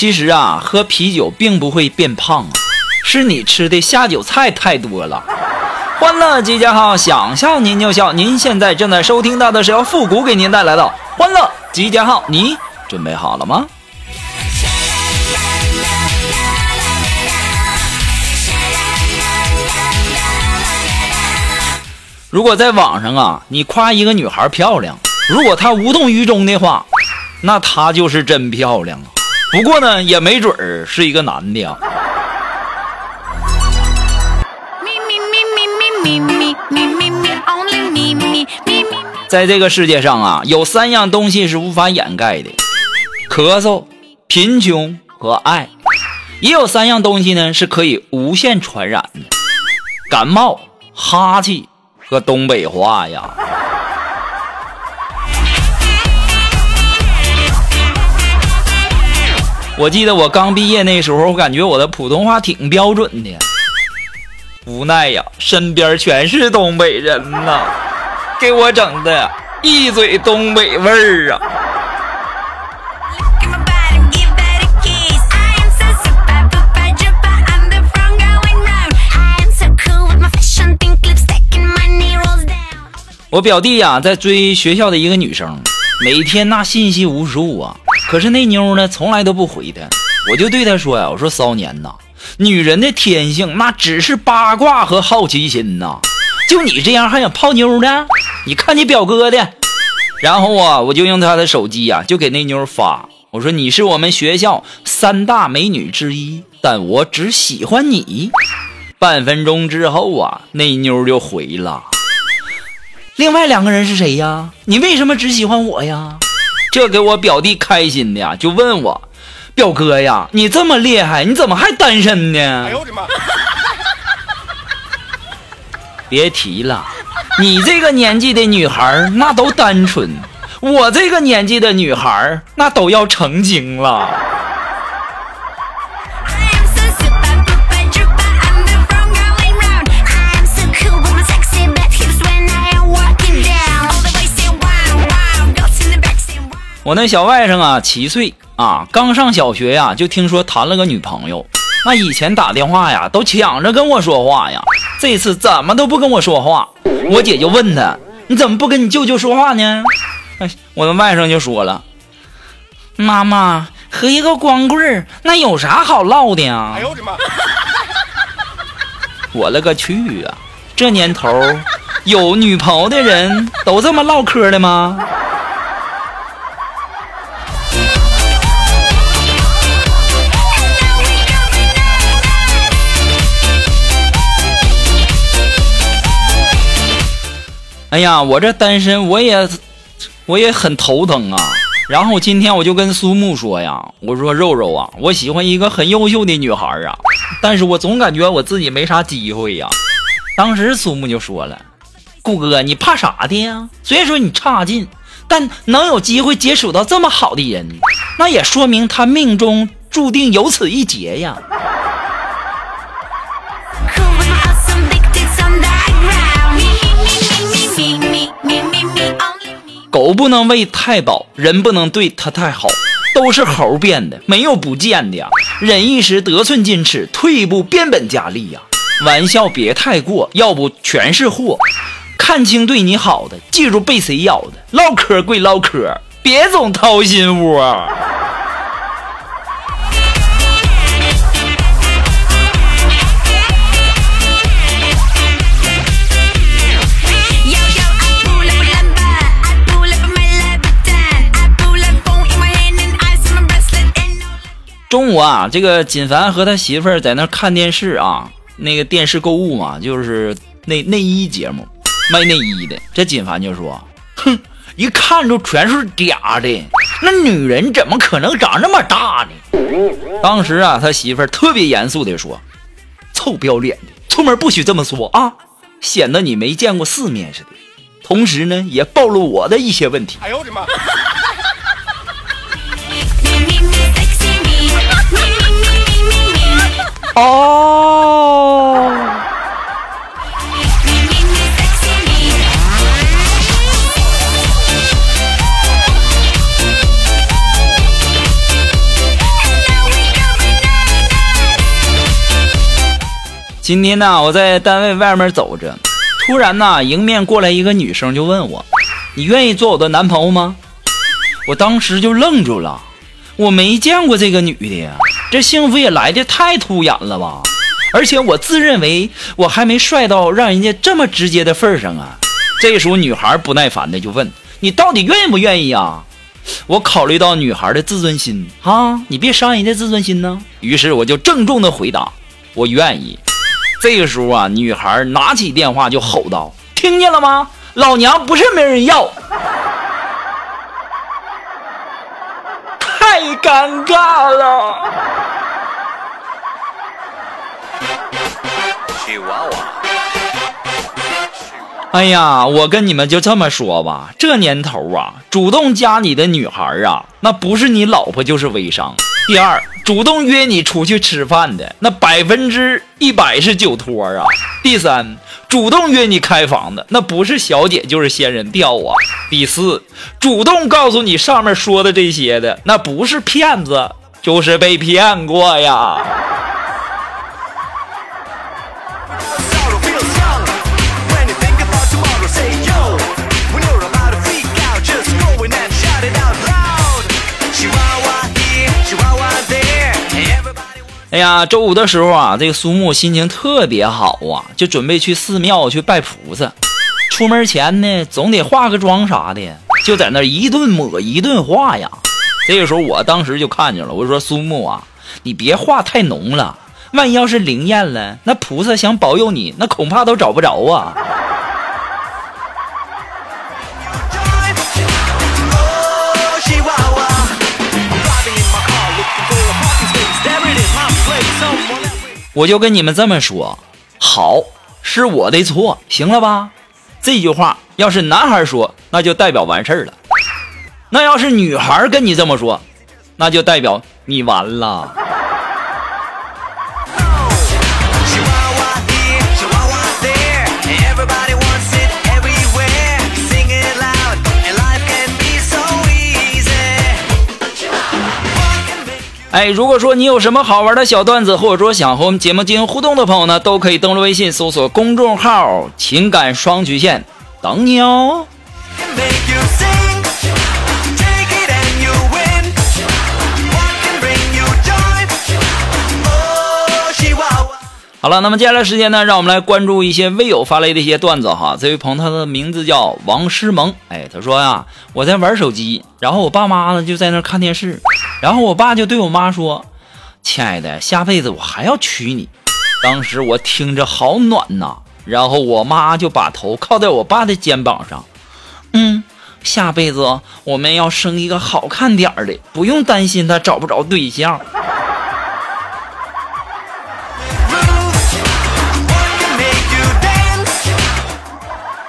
其实啊，喝啤酒并不会变胖啊，是你吃的下酒菜太多了。欢乐集结号，想笑您就笑。您现在正在收听到的是由复古给您带来的欢乐集结号，你准备好了吗？如果在网上啊，你夸一个女孩漂亮，如果她无动于衷的话，那她就是真漂亮啊。不过呢，也没准儿是一个男的呀。在这个世界上啊，有三样东西是无法掩盖的：咳嗽、贫穷和爱。也有三样东西呢是可以无限传染的：感冒、哈气和东北话呀。我记得我刚毕业那时候，我感觉我的普通话挺标准的。无奈呀，身边全是东北人呐，给我整的一嘴东北味儿啊。我表弟呀，在追学校的一个女生，每天那信息无数啊。可是那妞呢，从来都不回他。我就对他说呀：“我说骚年呐，女人的天性那只是八卦和好奇心呐。就你这样还想泡妞呢？你看你表哥的。”然后啊，我就用他的手机呀，就给那妞发。我说：“你是我们学校三大美女之一，但我只喜欢你。”半分钟之后啊，那妞就回了。另外两个人是谁呀？你为什么只喜欢我呀？这给我表弟开心的呀，就问我，表哥呀，你这么厉害，你怎么还单身呢？哎呦我的妈！别提了，你这个年纪的女孩那都单纯，我这个年纪的女孩那都要成精了。我那小外甥啊，七岁啊，刚上小学呀，就听说谈了个女朋友。那以前打电话呀，都抢着跟我说话呀，这次怎么都不跟我说话。我姐就问他：“你怎么不跟你舅舅说话呢？”哎，我的外甥就说了：“妈妈和一个光棍那有啥好唠的呀？”哎呦我的妈！我勒个去啊！这年头，有女朋友的人都这么唠嗑的吗？哎呀，我这单身，我也，我也很头疼啊。然后今天我就跟苏木说呀，我说肉肉啊，我喜欢一个很优秀的女孩啊，但是我总感觉我自己没啥机会呀。当时苏木就说了，顾哥，你怕啥的呀？虽然说你差劲，但能有机会接触到这么好的人，那也说明他命中注定有此一劫呀。狗不能喂太饱，人不能对它太好，都是猴变的，没有不见的呀。忍一时，得寸进尺；退一步，变本加厉呀。玩笑别太过，要不全是祸。看清对你好的，记住被谁咬的。唠嗑归唠嗑，别总掏心窝。中午啊，这个锦凡和他媳妇儿在那看电视啊，那个电视购物嘛，就是内内衣节目，卖内衣的。这锦凡就说：“哼，一看就全是假的。那女人怎么可能长那么大呢？当时啊，他媳妇儿特别严肃地说：“臭不要脸的，出门不许这么说啊，显得你没见过世面似的。同时呢，也暴露我的一些问题。”哎呦我的妈！哦。今天呢，我在单位外面走着，突然呢，迎面过来一个女生，就问我：“你愿意做我的男朋友吗？”我当时就愣住了，我没见过这个女的呀。这幸福也来的太突然了吧！而且我自认为我还没帅到让人家这么直接的份上啊。这时候女孩不耐烦的就问：“你到底愿不愿意啊？”我考虑到女孩的自尊心啊，你别伤人家自尊心呢。于是我就郑重的回答：“我愿意。”这个时候啊，女孩拿起电话就吼道：“听见了吗？老娘不是没人要。”太尴尬了。哎呀，我跟你们就这么说吧，这年头啊，主动加你的女孩啊，那不是你老婆就是微商。第二，主动约你出去吃饭的，那百分之一百是酒托啊。第三，主动约你开房的，那不是小姐就是仙人跳啊。第四，主动告诉你上面说的这些的，那不是骗子就是被骗过呀。哎呀，周五的时候啊，这个苏木心情特别好啊，就准备去寺庙去拜菩萨。出门前呢，总得化个妆啥的，就在那一顿抹一顿画呀。这个时候，我当时就看见了，我说苏木啊，你别画太浓了，万一要是灵验了，那菩萨想保佑你，那恐怕都找不着啊。我就跟你们这么说，好是我的错，行了吧？这句话要是男孩说，那就代表完事儿了；那要是女孩跟你这么说，那就代表你完了。哎，如果说你有什么好玩的小段子，或者说想和我们节目进行互动的朋友呢，都可以登录微信搜索公众号“情感双曲线”，等你哦。好了，那么接下来时间呢，让我们来关注一些微友发来的一些段子哈。这位朋友他的名字叫王诗萌，哎，他说呀，我在玩手机，然后我爸妈呢就在那看电视，然后我爸就对我妈说：“亲爱的，下辈子我还要娶你。”当时我听着好暖呐，然后我妈就把头靠在我爸的肩膀上，嗯，下辈子我们要生一个好看点儿的，不用担心他找不着对象。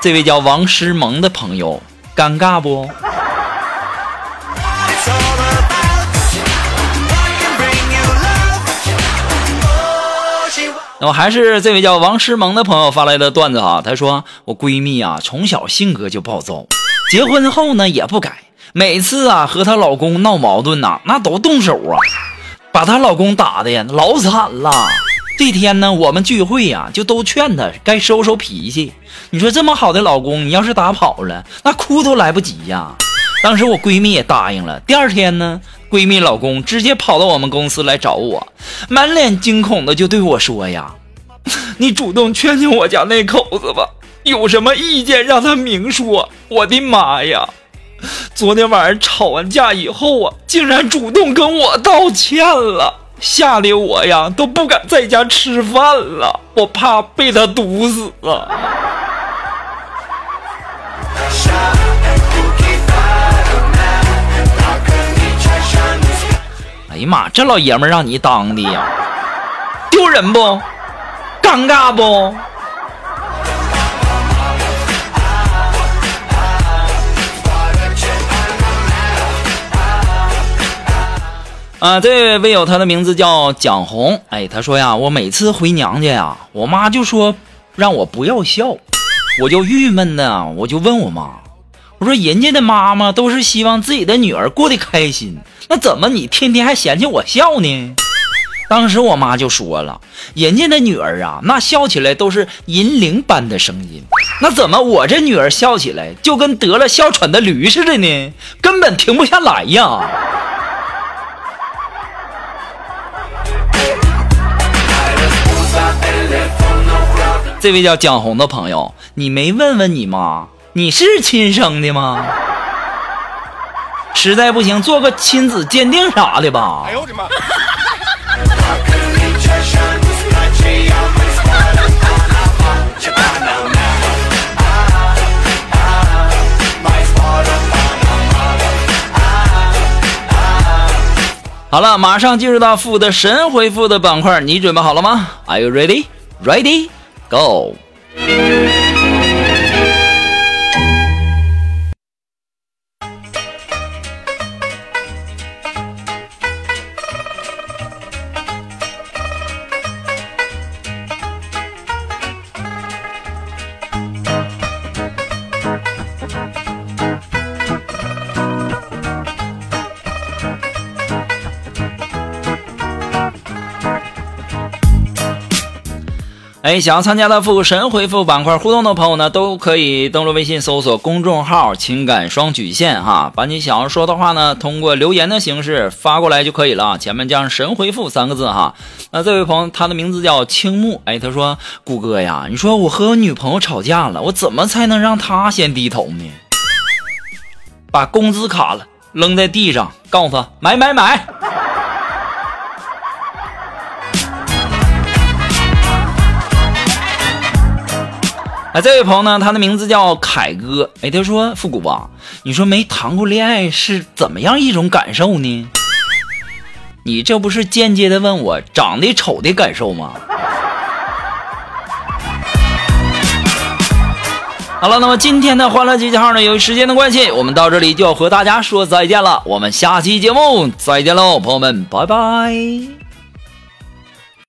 这位叫王诗萌的朋友，尴尬不？那么还是这位叫王诗萌的朋友发来的段子哈，他说我闺蜜啊从小性格就暴躁，结婚后呢也不改，每次啊和她老公闹矛盾呐，那都动手啊，把她老公打的呀老惨了。这天呢，我们聚会呀，就都劝她该收收脾气。你说这么好的老公，你要是打跑了，那哭都来不及呀。当时我闺蜜也答应了。第二天呢，闺蜜老公直接跑到我们公司来找我，满脸惊恐的就对我说呀：“ 你主动劝劝我家那口子吧，有什么意见让他明说。”我的妈呀！昨天晚上吵完架以后啊，竟然主动跟我道歉了。吓得我呀都不敢在家吃饭了，我怕被他毒死啊。呀妈，这老爷们让你当的呀，丢人不？尴尬不？啊，这位微友，他的名字叫蒋红。哎，他说呀，我每次回娘家呀，我妈就说让我不要笑，我就郁闷的，我就问我妈，我说人家的妈妈都是希望自己的女儿过得开心，那怎么你天天还嫌弃我笑呢？当时我妈就说了，人家的女儿啊，那笑起来都是银铃般的声音，那怎么我这女儿笑起来就跟得了哮喘的驴似的呢？根本停不下来呀！这位叫蒋红的朋友，你没问问你妈，你是亲生的吗？实在不行，做个亲子鉴定啥的吧。哎呦我的妈！好了，马上进入到复的神回复的板块，你准备好了吗？Are you ready? Ready? Go! 哎，想要参加的复神回复板块互动的朋友呢，都可以登录微信搜索公众号“情感双曲线”哈，把你想要说的话呢，通过留言的形式发过来就可以了，前面加上“神回复”三个字哈。那这位朋友，他的名字叫青木，哎，他说：“谷哥呀，你说我和我女朋友吵架了，我怎么才能让她先低头呢？”把工资卡了扔在地上，告诉他买买买。哎，这位朋友呢，他的名字叫凯哥。哎，他说：“复古吧，你说没谈过恋爱是怎么样一种感受呢？你这不是间接的问我长得丑的感受吗？” 好了，那么今天的欢乐集结号呢，由于时间的关系，我们到这里就要和大家说再见了。我们下期节目再见喽，朋友们，拜拜。